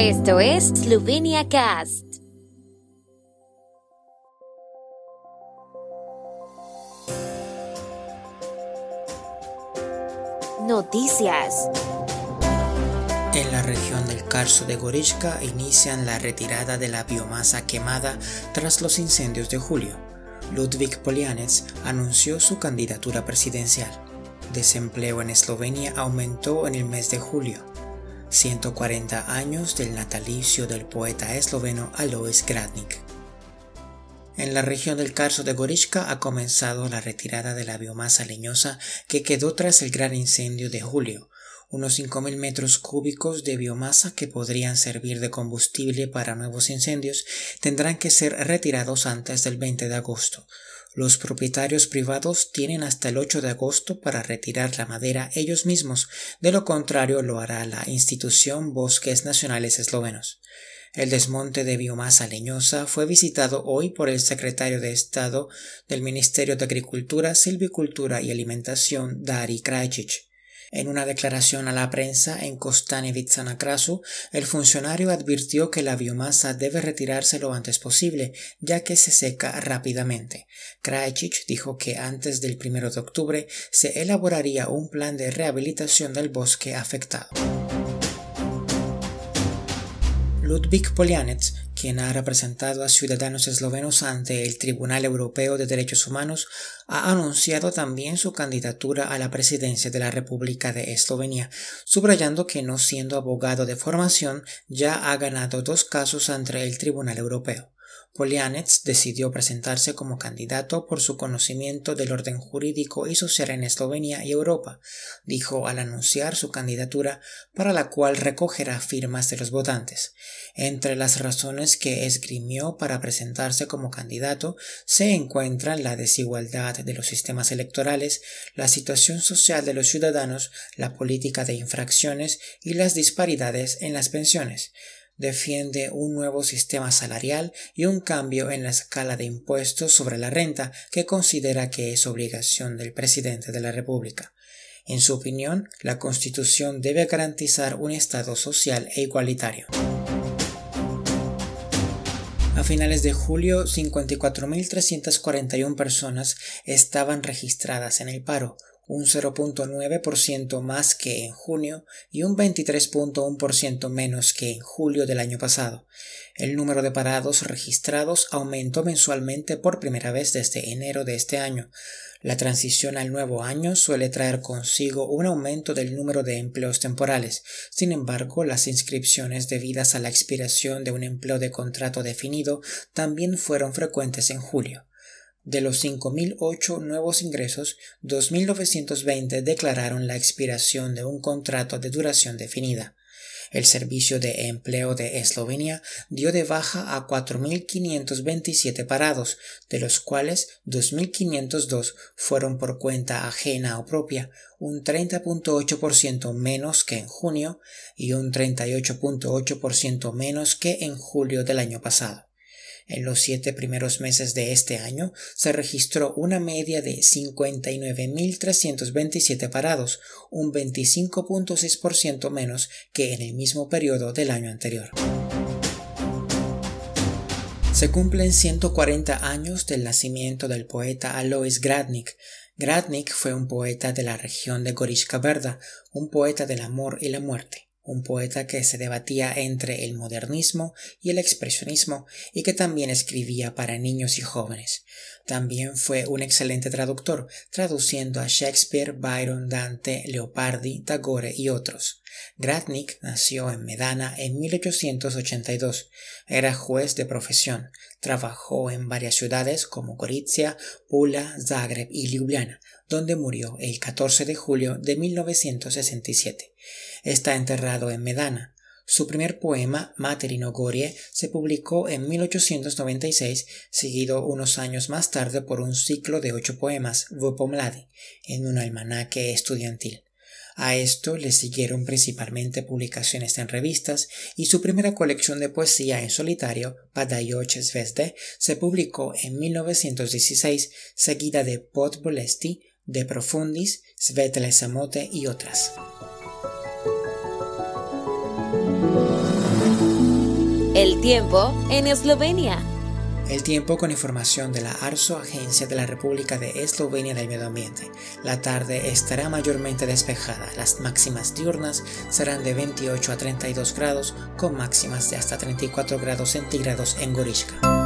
Esto es Slovenia Cast. Noticias. En la región del Carso de Gorichka inician la retirada de la biomasa quemada tras los incendios de julio. Ludwig Polianec anunció su candidatura presidencial. Desempleo en Eslovenia aumentó en el mes de julio. 140 años del natalicio del poeta esloveno Alois Gradnik. En la región del Carso de Gorichka ha comenzado la retirada de la biomasa leñosa que quedó tras el gran incendio de julio, unos 5.000 metros cúbicos de biomasa que podrían servir de combustible para nuevos incendios tendrán que ser retirados antes del 20 de agosto, los propietarios privados tienen hasta el 8 de agosto para retirar la madera ellos mismos, de lo contrario lo hará la institución Bosques Nacionales Eslovenos. El desmonte de biomasa leñosa fue visitado hoy por el secretario de Estado del Ministerio de Agricultura, Silvicultura y Alimentación, Dari Krajcic. En una declaración a la prensa en Kostanjevica na Krasu, el funcionario advirtió que la biomasa debe retirarse lo antes posible, ya que se seca rápidamente. Krajcic dijo que antes del 1 de octubre se elaboraría un plan de rehabilitación del bosque afectado. Ludwig Polianec, quien ha representado a ciudadanos eslovenos ante el Tribunal Europeo de Derechos Humanos, ha anunciado también su candidatura a la presidencia de la República de Eslovenia, subrayando que no siendo abogado de formación ya ha ganado dos casos ante el Tribunal Europeo. Polianec decidió presentarse como candidato por su conocimiento del orden jurídico y social en Eslovenia y Europa, dijo al anunciar su candidatura para la cual recogerá firmas de los votantes. Entre las razones que esgrimió para presentarse como candidato se encuentran la desigualdad de los sistemas electorales, la situación social de los ciudadanos, la política de infracciones y las disparidades en las pensiones defiende un nuevo sistema salarial y un cambio en la escala de impuestos sobre la renta que considera que es obligación del presidente de la República. En su opinión, la Constitución debe garantizar un Estado social e igualitario. A finales de julio, 54.341 personas estaban registradas en el paro, un 0.9% más que en junio y un 23.1% menos que en julio del año pasado. El número de parados registrados aumentó mensualmente por primera vez desde enero de este año. La transición al nuevo año suele traer consigo un aumento del número de empleos temporales. Sin embargo, las inscripciones debidas a la expiración de un empleo de contrato definido también fueron frecuentes en julio. De los 5.008 nuevos ingresos, 2.920 declararon la expiración de un contrato de duración definida. El Servicio de Empleo de Eslovenia dio de baja a 4.527 parados, de los cuales 2.502 fueron por cuenta ajena o propia, un 30.8% menos que en junio y un 38.8% menos que en julio del año pasado. En los siete primeros meses de este año se registró una media de 59.327 parados, un 25.6% menos que en el mismo periodo del año anterior. Se cumplen 140 años del nacimiento del poeta Alois Gradnik. Gradnik fue un poeta de la región de Gorishka Verda, un poeta del amor y la muerte un poeta que se debatía entre el modernismo y el expresionismo y que también escribía para niños y jóvenes. También fue un excelente traductor, traduciendo a Shakespeare, Byron, Dante, Leopardi, Tagore y otros. Gradnik nació en Medana en 1882. Era juez de profesión. Trabajó en varias ciudades como Gorizia, Pula, Zagreb y Ljubljana, donde murió el 14 de julio de 1967. Está enterrado en Medana. Su primer poema, Materino Gorie, se publicó en 1896, seguido unos años más tarde por un ciclo de ocho poemas, Vopomladi, en un almanaque estudiantil. A esto le siguieron principalmente publicaciones en revistas y su primera colección de poesía en solitario, Padayoch Zvezde, se publicó en 1916, seguida de Pot Bolesti, De Profundis, Svetle Samote y otras. El tiempo en Eslovenia. El tiempo con información de la ARSO, Agencia de la República de Eslovenia del Medio Ambiente. La tarde estará mayormente despejada. Las máximas diurnas serán de 28 a 32 grados, con máximas de hasta 34 grados centígrados en Gorishka.